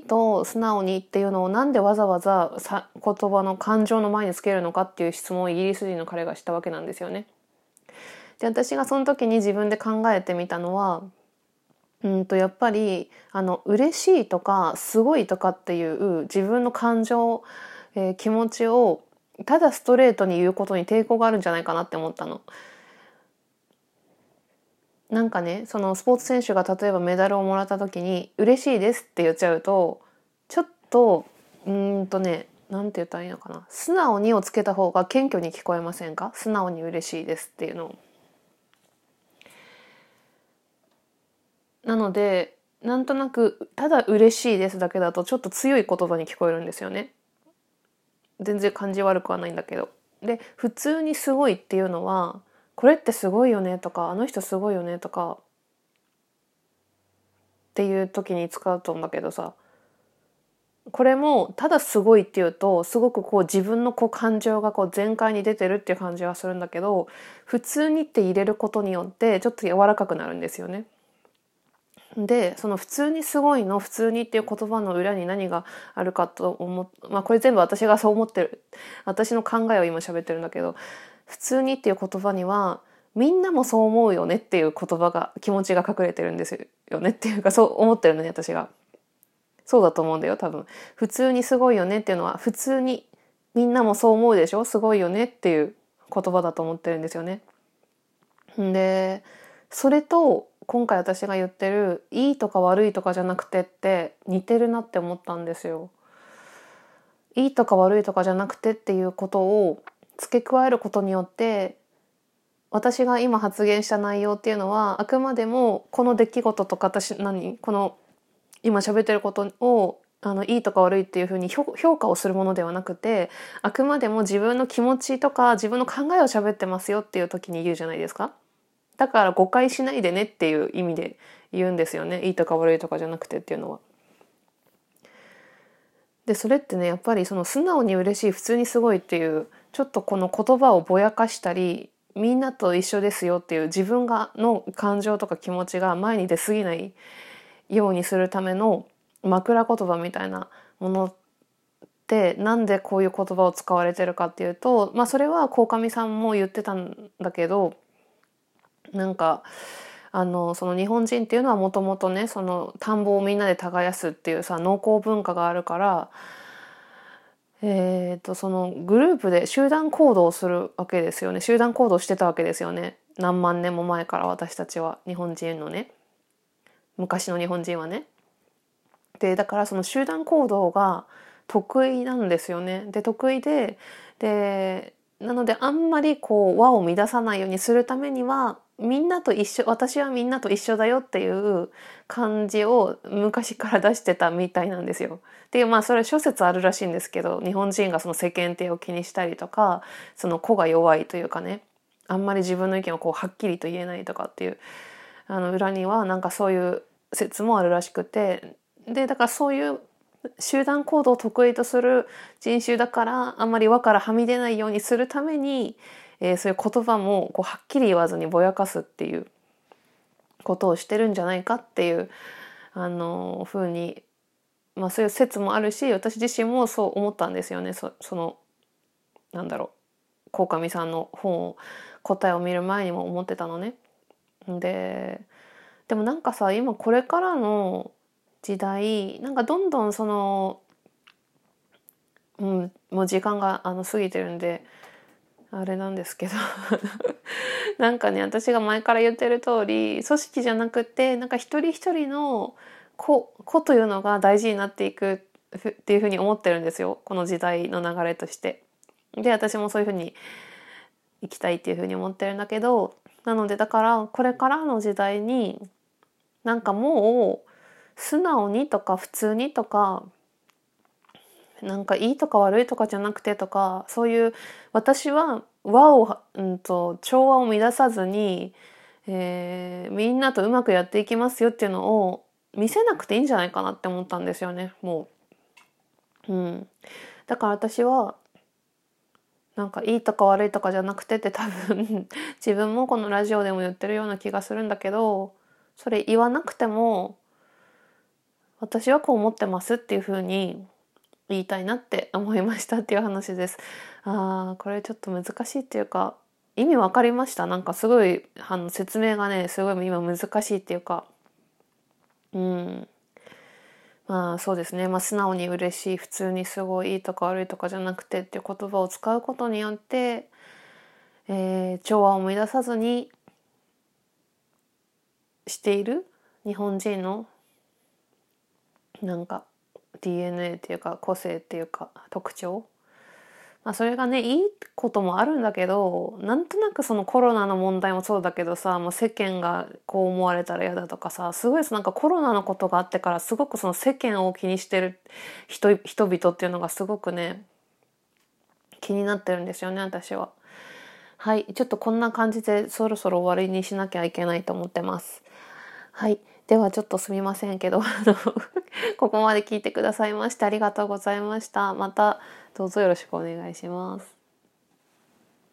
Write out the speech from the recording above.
と素直にっていうのをなんでわざわざさ言葉の感情の前につけるのかっていう質問をイギリス人の彼がしたわけなんですよね。で私がその時に自分で考えてみたのはうんとやっぱりあの嬉しいとかすごいとかっていう自分の感情、えー、気持ちをただストレートに言うことに抵抗があるんじゃないかなって思ったの。なんかねそのスポーツ選手が例えばメダルをもらった時に「嬉しいです」って言っちゃうとちょっとうんとねなんて言ったらいいのかな素直にをつけた方が謙虚に聞こえませんか？素直に嬉しいですっていうのなのでなんとなくただ嬉しいですだけだとちょっと強い言葉に聞こえるんですよね。全然感じ悪くはないんだけど。で普通にすごいっていうのはこれってすごいよねとかあの人すごいよねとかっていう時に使うと思うんだけどさこれもただすごいっていうとすごくこう自分のこう感情がこう全開に出てるっていう感じはするんだけど普通にって入れることによってちょっと柔らかくなるんですよね。でその普通にすごいの普通にっていう言葉の裏に何があるかと思っまあこれ全部私がそう思ってる私の考えを今喋ってるんだけど普通にっていう言葉にはみんなもそう思うよねっていう言葉が気持ちが隠れてるんですよねっていうかそう思ってるのね私が。そうだと思うんだよ多分。普通にすごいよねっていうのは普通にみんなもそう思うでしょ？すごいよねっていう言葉だと思ってるんですよね。でそれと今回私が言ってるいいとか悪いとかじゃなくてって似てるなって思ったんですよ。いいとか悪いとかじゃなくてっていうことを付け加えることによって私が今発言した内容っていうのはあくまでもこの出来事とか私何この今喋ってることをあのいいとか悪いっていうふうに評価をするものではなくてあくまでも自分の気持ちとか自分の考えを喋ってますよっていう時に言うじゃないですか。だから誤解しないでねっていう意味で言うんですよねいいとか悪いとかじゃなくてっていうのは。でそれってねやっぱりその素直に嬉しい普通にすごいっていうちょっとこの言葉をぼやかしたりみんなと一緒ですよっていう自分がの感情とか気持ちが前に出過ぎないようにするための枕言葉みたいなものってなんでこういう言葉を使われてるかっていうと、まあ、それは鴻上さんも言ってたんだけどなんかあのその日本人っていうのはもともとねその田んぼをみんなで耕すっていうさ農耕文化があるからえーと、そのグループで集団行動をするわけですよね集団行動してたわけですよね何万年も前から私たちは日本人のね昔の日本人はね。でだからその集団行動が得意なんですよね。で得意ででなのであんまりこう輪を乱さないようにするためにはみんなと一緒私はみんなと一緒だよっていう感じを昔から出してたみたいなんですよ。っていうまあそれ諸説あるらしいんですけど日本人がその世間体を気にしたりとかその子が弱いというかねあんまり自分の意見をこうはっきりと言えないとかっていうあの裏にはなんかそういう説もあるらしくてでだからそういう集団行動を得意とする人種だからあんまり輪からはみ出ないようにするためにえー、そういう言葉もこうはっきり言わずにぼやかすっていうことをしてるんじゃないかっていうあのふうに、まあ、そういう説もあるし私自身もそう思ったんですよねそそのなんだろう鴻上さんの本を答えを見る前にも思ってたのね。ででもなんかさ今これからの時代なんかどんどんその、うん、もう時間があの過ぎてるんであれなんですけど なんかね私が前から言ってる通り組織じゃなくてなんか一人一人の子子というのが大事になっていくっていうふうに思ってるんですよこの時代の流れとして。で私もそういうふうに生きたいっていうふうに思ってるんだけどなのでだからこれからの時代になんかもう素直にとか普通にとかなんかいいとか悪いとかじゃなくてとかそういう私は和を、うんと、調和を乱さずに、えー、みんなとうまくやっていきますよっていうのを見せなくていいんじゃないかなって思ったんですよねもう。うん、だから私はなんかいいとか悪いとかじゃなくてって多分 自分もこのラジオでも言ってるような気がするんだけどそれ言わなくても私はこう思ってますっていうふうに言いたいなって思いましたっていう話です。ああこれちょっと難しいっていうか意味わかりました？なんかすごいあの説明がねすごい今難しいっていうか。うん。まあそうですね、まあ、素直に嬉しい普通にすごいいいとか悪いとかじゃなくてっていう言葉を使うことによって、えー、調和を生み出さずにしている日本人のなんか DNA っていうか個性っていうか特徴まあ、それがねいいこともあるんだけどなんとなくそのコロナの問題もそうだけどさもう世間がこう思われたら嫌だとかさすごいなんかコロナのことがあってからすごくその世間を気にしてる人人々っていうのがすごくね気になってるんですよね私は。はいちょっとこんな感じでそろそろ終わりにしなきゃいけないと思ってます。はいではちょっとすみませんけど ここまで聞いてくださいましてありがとうございました。またどうぞよろしくお願いします。